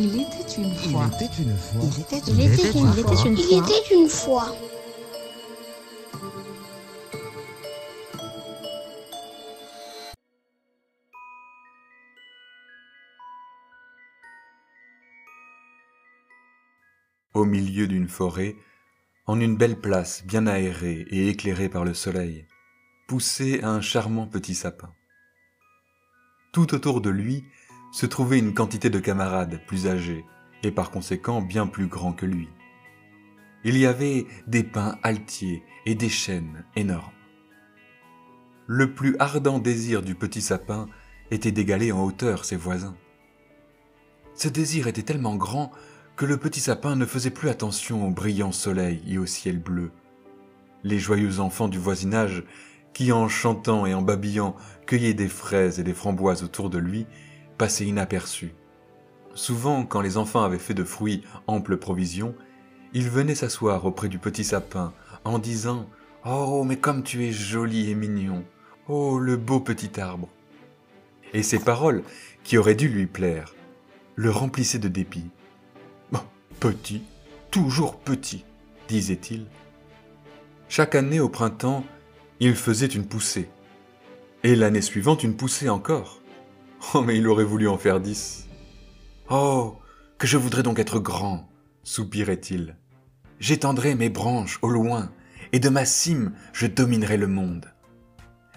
Il était une fois. Il était une fois. Il était Il était une fois. Il était une fois. Au milieu d'une forêt, en une belle place bien aérée et éclairée par le soleil, poussait un charmant petit sapin. Tout autour de lui se trouvait une quantité de camarades plus âgés et par conséquent bien plus grands que lui. Il y avait des pins altiers et des chênes énormes. Le plus ardent désir du petit sapin était d'égaler en hauteur ses voisins. Ce désir était tellement grand que le petit sapin ne faisait plus attention au brillant soleil et au ciel bleu. Les joyeux enfants du voisinage, qui en chantant et en babillant cueillaient des fraises et des framboises autour de lui, passaient inaperçus. Souvent, quand les enfants avaient fait de fruits ample provision, ils venaient s'asseoir auprès du petit sapin en disant Oh, mais comme tu es joli et mignon Oh, le beau petit arbre Et ces paroles, qui auraient dû lui plaire, le remplissaient de dépit. Petit, toujours petit, disait-il. Chaque année au printemps, il faisait une poussée. Et l'année suivante, une poussée encore. Oh, mais il aurait voulu en faire dix. Oh, que je voudrais donc être grand, soupirait-il. J'étendrai mes branches au loin, et de ma cime je dominerai le monde.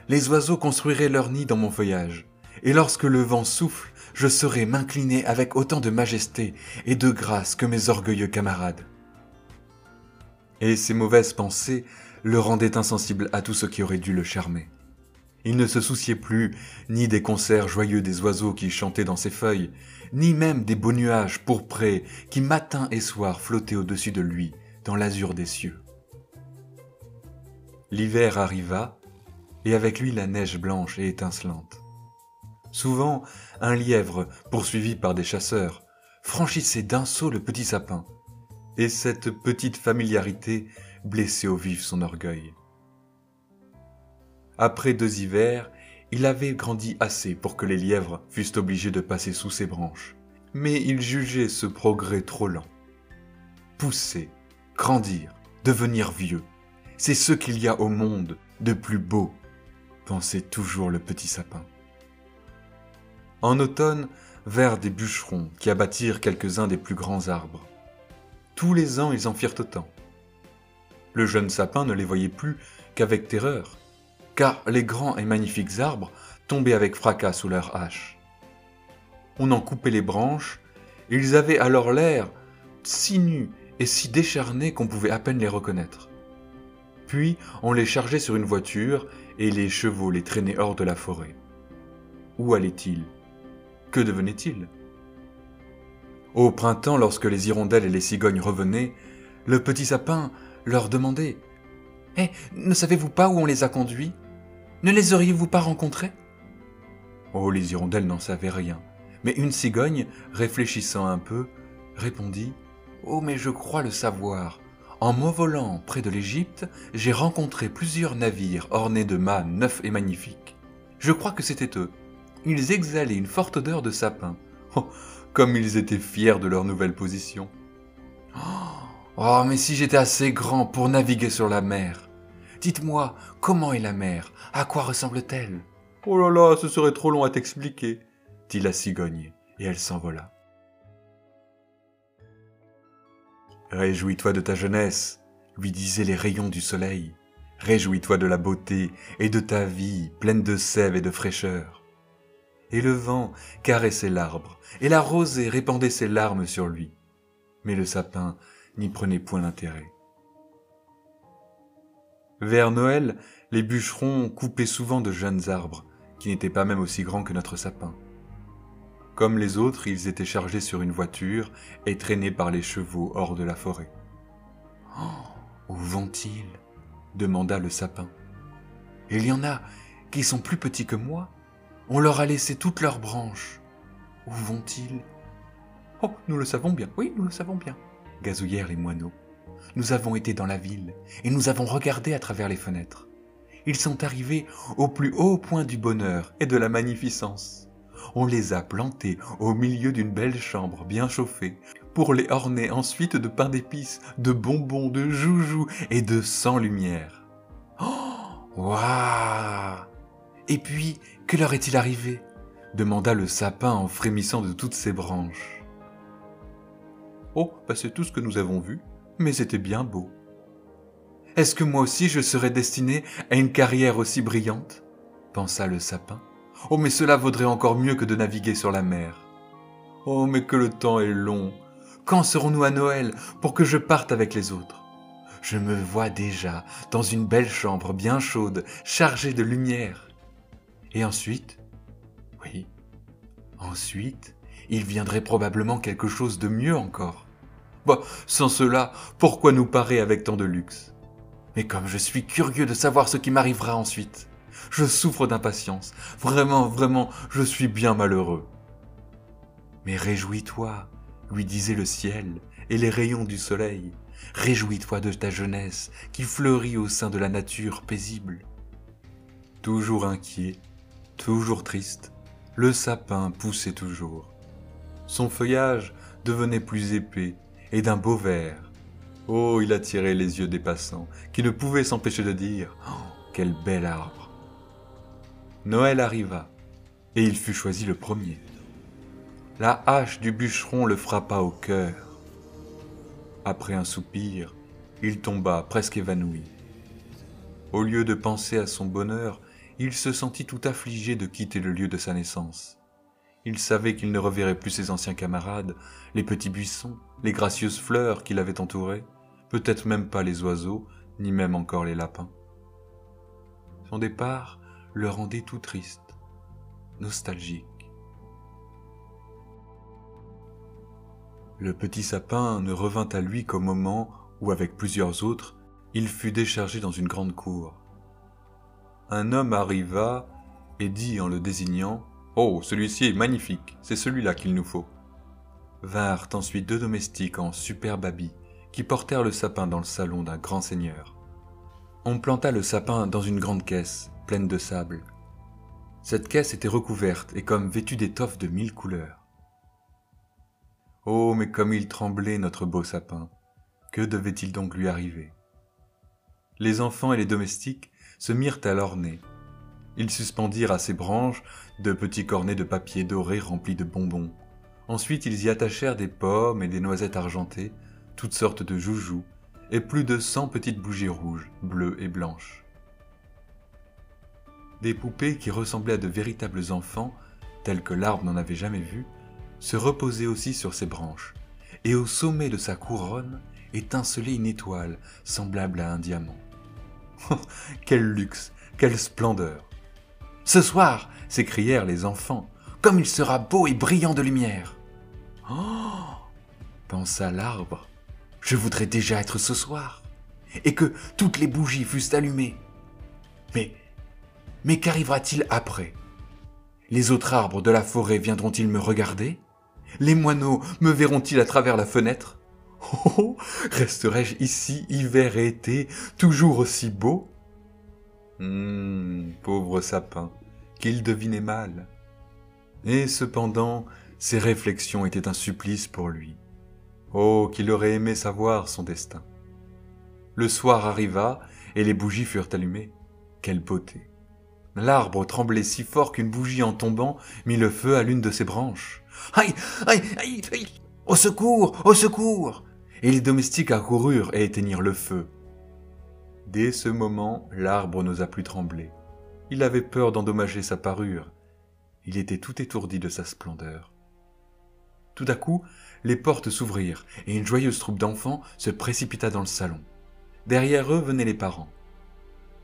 Les oiseaux construiraient leur nid dans mon feuillage, et lorsque le vent souffle, je saurai m'incliner avec autant de majesté et de grâce que mes orgueilleux camarades. Et ces mauvaises pensées le rendaient insensible à tout ce qui aurait dû le charmer. Il ne se souciait plus ni des concerts joyeux des oiseaux qui chantaient dans ses feuilles, ni même des beaux nuages pourprés qui matin et soir flottaient au-dessus de lui dans l'azur des cieux. L'hiver arriva, et avec lui la neige blanche et étincelante. Souvent, un lièvre, poursuivi par des chasseurs, franchissait d'un saut le petit sapin, et cette petite familiarité blessait au vif son orgueil. Après deux hivers, il avait grandi assez pour que les lièvres fussent obligés de passer sous ses branches, mais il jugeait ce progrès trop lent. Pousser, grandir, devenir vieux, c'est ce qu'il y a au monde de plus beau, pensait toujours le petit sapin. En automne, vers des bûcherons qui abattirent quelques-uns des plus grands arbres. Tous les ans, ils en firent autant. Le jeune sapin ne les voyait plus qu'avec terreur, car les grands et magnifiques arbres tombaient avec fracas sous leurs haches. On en coupait les branches, et ils avaient alors l'air si nus et si décharnés qu'on pouvait à peine les reconnaître. Puis on les chargeait sur une voiture, et les chevaux les traînaient hors de la forêt. Où allaient-ils? Que devenait-il Au printemps, lorsque les hirondelles et les cigognes revenaient, le petit sapin leur demandait Eh, ne savez-vous pas où on les a conduits? Ne les auriez-vous pas rencontrés? Oh, les hirondelles n'en savaient rien, mais une cigogne, réfléchissant un peu, répondit Oh, mais je crois le savoir. En m'envolant près de l'Égypte, j'ai rencontré plusieurs navires ornés de mâts neufs et magnifiques. Je crois que c'était eux ils exhalaient une forte odeur de sapin. Oh, comme ils étaient fiers de leur nouvelle position. Oh, mais si j'étais assez grand pour naviguer sur la mer. Dites-moi, comment est la mer? À quoi ressemble-t-elle? Oh là là, ce serait trop long à t'expliquer, dit la cigogne, et elle s'envola. Réjouis-toi de ta jeunesse, lui disaient les rayons du soleil. Réjouis-toi de la beauté et de ta vie pleine de sève et de fraîcheur et le vent caressait l'arbre, et la rosée répandait ses larmes sur lui. Mais le sapin n'y prenait point d'intérêt. Vers Noël, les bûcherons coupaient souvent de jeunes arbres, qui n'étaient pas même aussi grands que notre sapin. Comme les autres, ils étaient chargés sur une voiture et traînés par les chevaux hors de la forêt. Oh, où vont-ils? demanda le sapin. Il y en a qui sont plus petits que moi on leur a laissé toutes leurs branches. Où vont-ils? Oh, nous le savons bien, oui, nous le savons bien, gazouillèrent les moineaux. Nous avons été dans la ville, et nous avons regardé à travers les fenêtres. Ils sont arrivés au plus haut point du bonheur et de la magnificence. on les a plantés au milieu d'une belle chambre bien chauffée, pour les orner ensuite de pain d'épices, de bonbons, de joujoux et de sans lumière. Oh Waouh Et puis, que leur est-il arrivé? demanda le sapin en frémissant de toutes ses branches. Oh, bah c'est tout ce que nous avons vu, mais c'était bien beau. Est-ce que moi aussi je serais destiné à une carrière aussi brillante? pensa le sapin. Oh, mais cela vaudrait encore mieux que de naviguer sur la mer. Oh, mais que le temps est long. Quand serons-nous à Noël pour que je parte avec les autres? Je me vois déjà dans une belle chambre bien chaude, chargée de lumière. Et ensuite? Oui. Ensuite, il viendrait probablement quelque chose de mieux encore. Bah, sans cela, pourquoi nous parer avec tant de luxe? Mais comme je suis curieux de savoir ce qui m'arrivera ensuite, je souffre d'impatience. Vraiment, vraiment, je suis bien malheureux. Mais réjouis-toi, lui disait le ciel et les rayons du soleil. Réjouis-toi de ta jeunesse qui fleurit au sein de la nature paisible. Toujours inquiet, toujours triste, le sapin poussait toujours. Son feuillage devenait plus épais et d'un beau vert. Oh, il attirait les yeux des passants, qui ne pouvaient s'empêcher de dire oh, Quel bel arbre Noël arriva, et il fut choisi le premier. La hache du bûcheron le frappa au cœur. Après un soupir, il tomba presque évanoui. Au lieu de penser à son bonheur, il se sentit tout affligé de quitter le lieu de sa naissance. Il savait qu'il ne reverrait plus ses anciens camarades, les petits buissons, les gracieuses fleurs qui l'avaient entouré, peut-être même pas les oiseaux, ni même encore les lapins. Son départ le rendait tout triste, nostalgique. Le petit sapin ne revint à lui qu'au moment où, avec plusieurs autres, il fut déchargé dans une grande cour. Un homme arriva et dit en le désignant Oh, celui-ci est magnifique, c'est celui-là qu'il nous faut. Vinrent ensuite deux domestiques en superbe habit qui portèrent le sapin dans le salon d'un grand seigneur. On planta le sapin dans une grande caisse pleine de sable. Cette caisse était recouverte et comme vêtue d'étoffes de mille couleurs. Oh, mais comme il tremblait, notre beau sapin. Que devait-il donc lui arriver? Les enfants et les domestiques se mirent à l'orner. Ils suspendirent à ses branches de petits cornets de papier doré remplis de bonbons. Ensuite, ils y attachèrent des pommes et des noisettes argentées, toutes sortes de joujoux, et plus de cent petites bougies rouges, bleues et blanches. Des poupées qui ressemblaient à de véritables enfants, tels que l'arbre n'en avait jamais vu, se reposaient aussi sur ses branches, et au sommet de sa couronne étincelait une étoile semblable à un diamant. quel luxe, quelle splendeur Ce soir s'écrièrent les enfants, comme il sera beau et brillant de lumière. Oh pensa l'arbre, je voudrais déjà être ce soir, et que toutes les bougies fussent allumées. Mais mais qu'arrivera-t-il après? Les autres arbres de la forêt viendront-ils me regarder? Les moineaux me verront-ils à travers la fenêtre? Oh, oh resterai-je ici hiver et été, toujours aussi beau? Hum, pauvre sapin, qu'il devinait mal. Et cependant, ses réflexions étaient un supplice pour lui. Oh, qu'il aurait aimé savoir son destin. Le soir arriva, et les bougies furent allumées. Quelle beauté L'arbre tremblait si fort qu'une bougie en tombant mit le feu à l'une de ses branches. Aïe, aïe, aïe, aïe, au secours, au secours Et les domestiques accoururent et éteignirent le feu. Dès ce moment, l'arbre n'osa plus trembler. Il avait peur d'endommager sa parure. Il était tout étourdi de sa splendeur. Tout à coup, les portes s'ouvrirent et une joyeuse troupe d'enfants se précipita dans le salon. Derrière eux venaient les parents.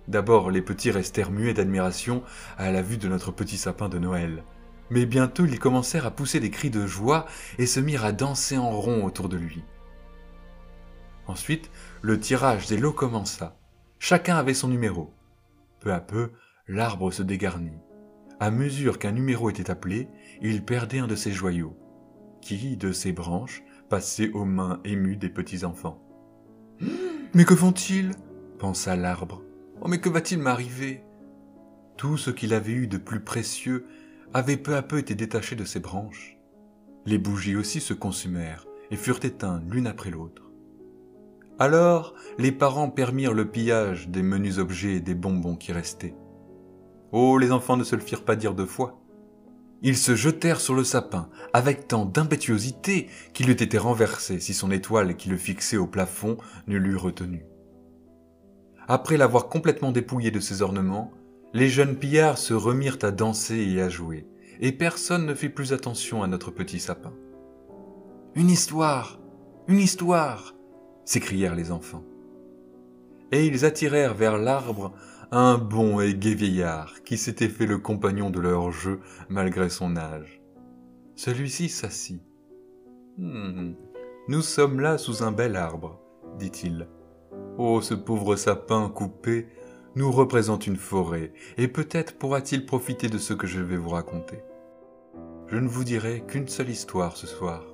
D'abord, les petits restèrent muets d'admiration à la vue de notre petit sapin de Noël. Mais bientôt ils commencèrent à pousser des cris de joie et se mirent à danser en rond autour de lui. Ensuite, le tirage des lots commença. Chacun avait son numéro. Peu à peu, l'arbre se dégarnit. À mesure qu'un numéro était appelé, il perdait un de ses joyaux, qui, de ses branches, passait aux mains émues des petits enfants. Mais que font-ils? pensa l'arbre. Oh mais que va-t-il m'arriver? Tout ce qu'il avait eu de plus précieux avaient peu à peu été détachés de ses branches. Les bougies aussi se consumèrent et furent éteintes l'une après l'autre. Alors les parents permirent le pillage des menus objets et des bonbons qui restaient. Oh, les enfants ne se le firent pas dire deux fois. Ils se jetèrent sur le sapin avec tant d'impétuosité qu'il eût été renversé si son étoile qui le fixait au plafond ne l'eût retenu. Après l'avoir complètement dépouillé de ses ornements, les jeunes pillards se remirent à danser et à jouer, et personne ne fit plus attention à notre petit sapin. Une histoire Une histoire s'écrièrent les enfants. Et ils attirèrent vers l'arbre un bon et gai vieillard qui s'était fait le compagnon de leur jeu malgré son âge. Celui-ci s'assit. Hmm, nous sommes là sous un bel arbre, dit-il. Oh, ce pauvre sapin coupé nous représente une forêt, et peut-être pourra-t-il profiter de ce que je vais vous raconter. Je ne vous dirai qu'une seule histoire ce soir.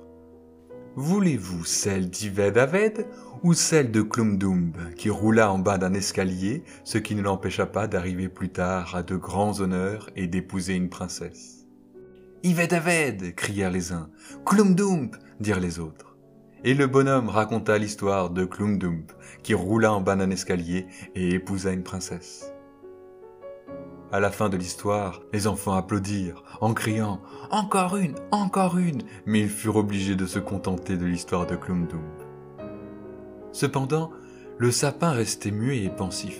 Voulez-vous celle d'Ived Aved ou celle de Klumdumb qui roula en bas d'un escalier, ce qui ne l'empêcha pas d'arriver plus tard à de grands honneurs et d'épouser une princesse? Ived Aved crièrent les uns. Klumdumb dirent les autres. Et le bonhomme raconta l'histoire de Klumdumb qui roula en bas d'un escalier et épousa une princesse. À la fin de l'histoire, les enfants applaudirent en criant Encore une, encore une, mais ils furent obligés de se contenter de l'histoire de Klumdumb. Cependant, le sapin restait muet et pensif.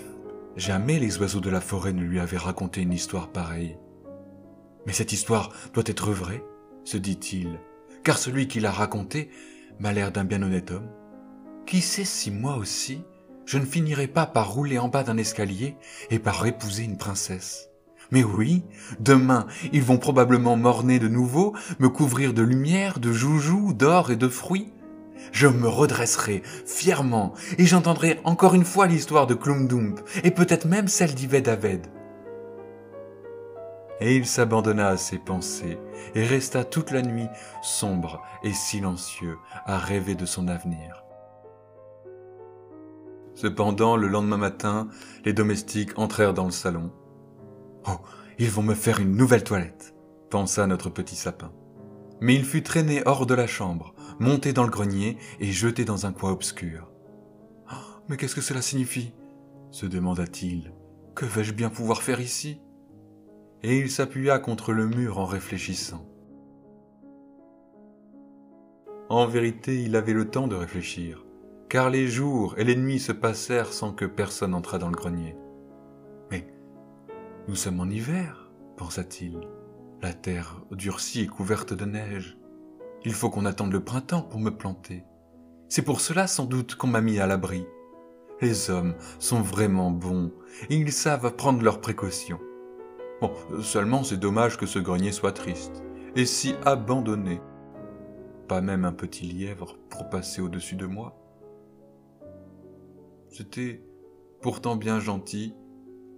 Jamais les oiseaux de la forêt ne lui avaient raconté une histoire pareille. Mais cette histoire doit être vraie, se dit-il, car celui qui l'a racontée m'a l'air d'un bien honnête homme. Qui sait si moi aussi, je ne finirai pas par rouler en bas d'un escalier et par épouser une princesse. Mais oui, demain, ils vont probablement m'orner de nouveau, me couvrir de lumière, de joujoux, d'or et de fruits. Je me redresserai fièrement et j'entendrai encore une fois l'histoire de Klumdump et peut-être même celle d'Ived Aved. Et il s'abandonna à ses pensées et resta toute la nuit sombre et silencieux à rêver de son avenir. Cependant, le lendemain matin, les domestiques entrèrent dans le salon. Oh, ils vont me faire une nouvelle toilette, pensa notre petit sapin. Mais il fut traîné hors de la chambre, monté dans le grenier et jeté dans un coin obscur. Oh, mais qu'est-ce que cela signifie? se demanda-t-il. Que vais-je bien pouvoir faire ici? Et il s'appuya contre le mur en réfléchissant. En vérité, il avait le temps de réfléchir car les jours et les nuits se passèrent sans que personne entrât dans le grenier. Mais nous sommes en hiver, pensa-t-il. La terre durcie et couverte de neige. Il faut qu'on attende le printemps pour me planter. C'est pour cela sans doute qu'on m'a mis à l'abri. Les hommes sont vraiment bons et ils savent prendre leurs précautions. Bon, seulement c'est dommage que ce grenier soit triste et si abandonné. Pas même un petit lièvre pour passer au-dessus de moi. C'était pourtant bien gentil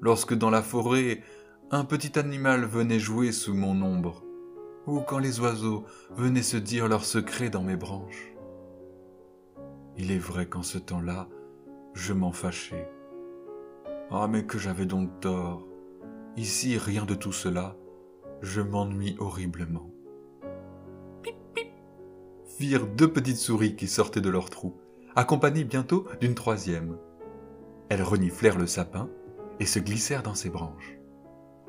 lorsque dans la forêt un petit animal venait jouer sous mon ombre, ou quand les oiseaux venaient se dire leurs secrets dans mes branches. Il est vrai qu'en ce temps-là, je m'en fâchais. Ah mais que j'avais donc tort. Ici, rien de tout cela. Je m'ennuie horriblement. Pip, pip, firent deux petites souris qui sortaient de leur trou, accompagnées bientôt d'une troisième. Elles reniflèrent le sapin et se glissèrent dans ses branches.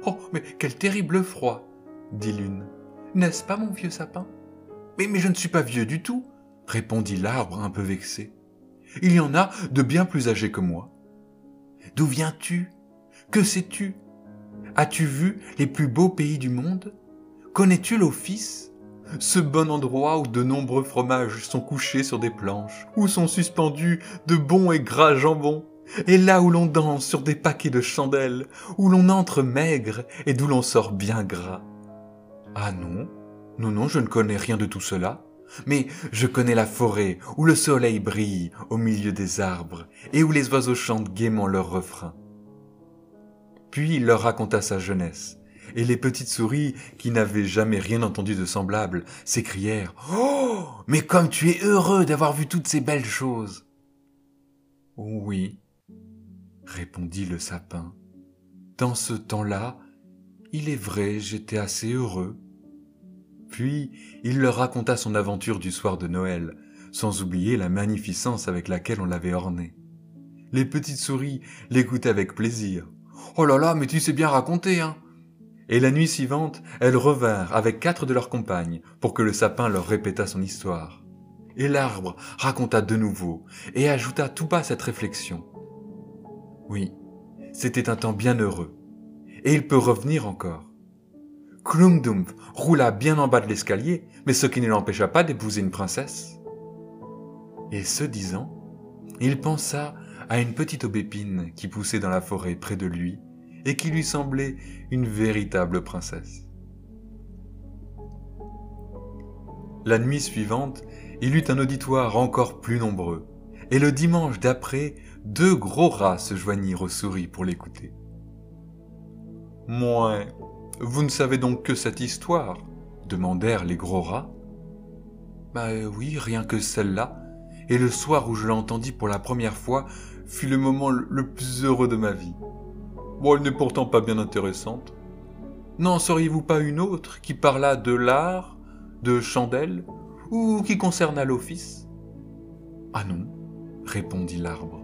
Oh, mais quel terrible froid dit l'une. N'est-ce pas, mon vieux sapin mais, je ne suis pas vieux du tout, répondit l'arbre un peu vexé. Il y en a de bien plus âgés que moi. D'où viens-tu? Que sais-tu? As-tu vu les plus beaux pays du monde? Connais-tu l'office? Ce bon endroit où de nombreux fromages sont couchés sur des planches, où sont suspendus de bons et gras jambons et là où l'on danse sur des paquets de chandelles, où l'on entre maigre et d'où l'on sort bien gras. Ah non, non, non, je ne connais rien de tout cela. Mais je connais la forêt où le soleil brille au milieu des arbres et où les oiseaux chantent gaiement leurs refrains. Puis il leur raconta sa jeunesse, et les petites souris, qui n'avaient jamais rien entendu de semblable, s'écrièrent ⁇ Oh Mais comme tu es heureux d'avoir vu toutes ces belles choses !⁇ Oui, répondit le sapin. Dans ce temps-là, Il est vrai, j'étais assez heureux. Puis il leur raconta son aventure du soir de Noël, sans oublier la magnificence avec laquelle on l'avait orné. Les petites souris l'écoutaient avec plaisir. Oh là là, mais tu sais bien raconter, hein Et la nuit suivante, elles revinrent avec quatre de leurs compagnes pour que le sapin leur répétât son histoire. Et l'arbre raconta de nouveau et ajouta tout bas cette réflexion. Oui, c'était un temps bien heureux. Et il peut revenir encore. Klumdumpf roula bien en bas de l'escalier, mais ce qui ne l'empêcha pas d'épouser une princesse. Et ce disant, il pensa à une petite aubépine qui poussait dans la forêt près de lui et qui lui semblait une véritable princesse. La nuit suivante, il eut un auditoire encore plus nombreux, et le dimanche d'après, deux gros rats se joignirent aux souris pour l'écouter. Moi, vous ne savez donc que cette histoire? demandèrent les gros rats. Bah oui, rien que celle-là. Et le soir où je l'entendis pour la première fois fut le moment le plus heureux de ma vie. Bon, elle n'est pourtant pas bien intéressante. N'en sauriez-vous pas une autre qui parla de l'art, de chandelle, ou qui concerna l'office? Ah non, répondit l'arbre.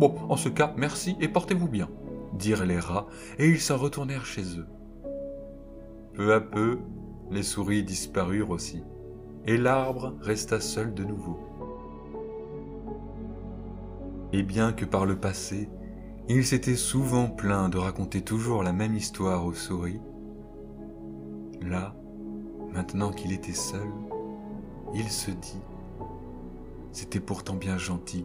Bon, en ce cas, merci et portez-vous bien, dirent les rats, et ils s'en retournèrent chez eux. Peu à peu, les souris disparurent aussi, et l'arbre resta seul de nouveau. Et bien que par le passé, il s'était souvent plaint de raconter toujours la même histoire aux souris, là, maintenant qu'il était seul, il se dit, c'était pourtant bien gentil,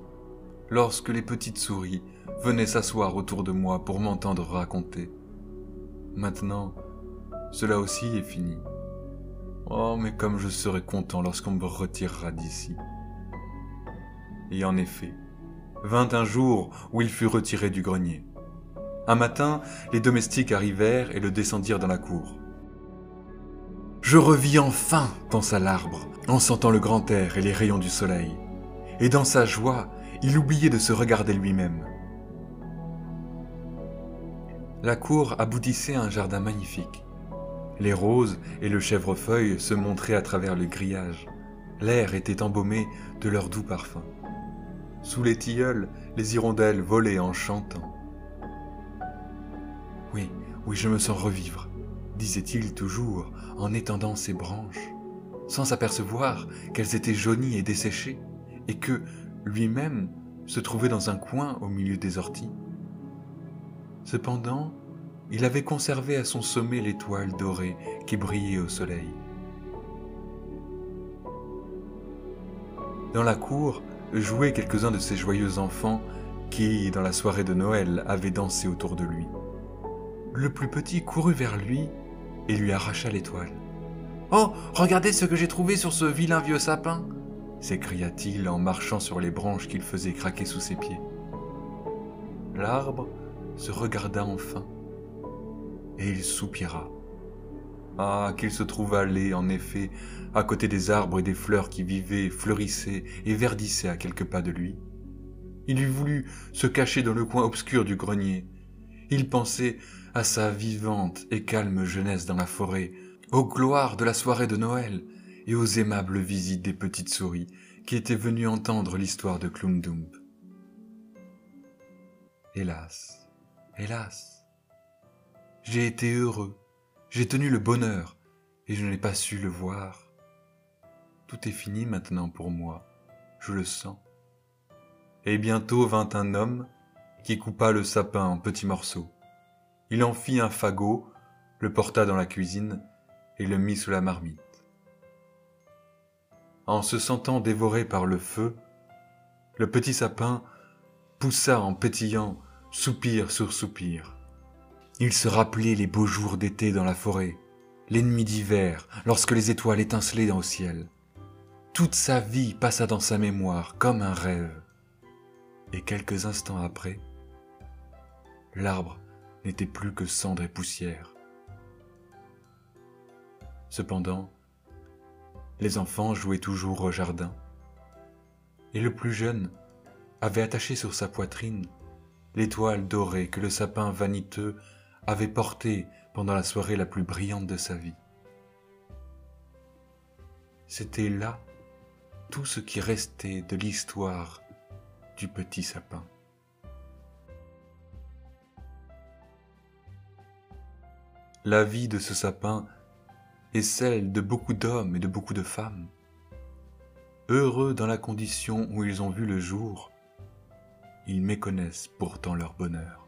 lorsque les petites souris venaient s'asseoir autour de moi pour m'entendre raconter. Maintenant, cela aussi est fini. Oh, mais comme je serai content lorsqu'on me retirera d'ici. Et en effet, vint un jour où il fut retiré du grenier. Un matin, les domestiques arrivèrent et le descendirent dans la cour. Je revis enfin, pensa l'arbre, en sentant le grand air et les rayons du soleil. Et dans sa joie, il oubliait de se regarder lui-même. La cour aboutissait à un jardin magnifique. Les roses et le chèvrefeuille se montraient à travers le grillage. L'air était embaumé de leur doux parfum. Sous les tilleuls, les hirondelles volaient en chantant. Oui, oui, je me sens revivre, disait-il toujours en étendant ses branches, sans s'apercevoir qu'elles étaient jaunies et desséchées, et que, lui-même, se trouvait dans un coin au milieu des orties. Cependant, il avait conservé à son sommet l'étoile dorée qui brillait au soleil. Dans la cour, jouaient quelques-uns de ces joyeux enfants qui, dans la soirée de Noël, avaient dansé autour de lui. Le plus petit courut vers lui et lui arracha l'étoile. Oh, regardez ce que j'ai trouvé sur ce vilain vieux sapin s'écria-t-il en marchant sur les branches qu'il faisait craquer sous ses pieds. L'arbre se regarda enfin et il soupira. Ah, qu'il se trouva laid, en effet, à côté des arbres et des fleurs qui vivaient, fleurissaient et verdissaient à quelques pas de lui. Il eût voulu se cacher dans le coin obscur du grenier. Il pensait à sa vivante et calme jeunesse dans la forêt, aux gloires de la soirée de Noël et aux aimables visites des petites souris qui étaient venues entendre l'histoire de Klumdump. Hélas, hélas, j'ai été heureux, j'ai tenu le bonheur et je n'ai pas su le voir. Tout est fini maintenant pour moi, je le sens. Et bientôt vint un homme qui coupa le sapin en petits morceaux. Il en fit un fagot, le porta dans la cuisine et le mit sous la marmite. En se sentant dévoré par le feu, le petit sapin poussa en pétillant soupir sur soupir. Il se rappelait les beaux jours d'été dans la forêt, l'ennemi d'hiver, lorsque les étoiles étincelaient dans le ciel. Toute sa vie passa dans sa mémoire comme un rêve. Et quelques instants après, l'arbre n'était plus que cendre et poussière. Cependant, les enfants jouaient toujours au jardin, et le plus jeune avait attaché sur sa poitrine l'étoile dorée que le sapin vaniteux avait porté pendant la soirée la plus brillante de sa vie. C'était là tout ce qui restait de l'histoire du petit sapin. La vie de ce sapin est celle de beaucoup d'hommes et de beaucoup de femmes. Heureux dans la condition où ils ont vu le jour, ils méconnaissent pourtant leur bonheur.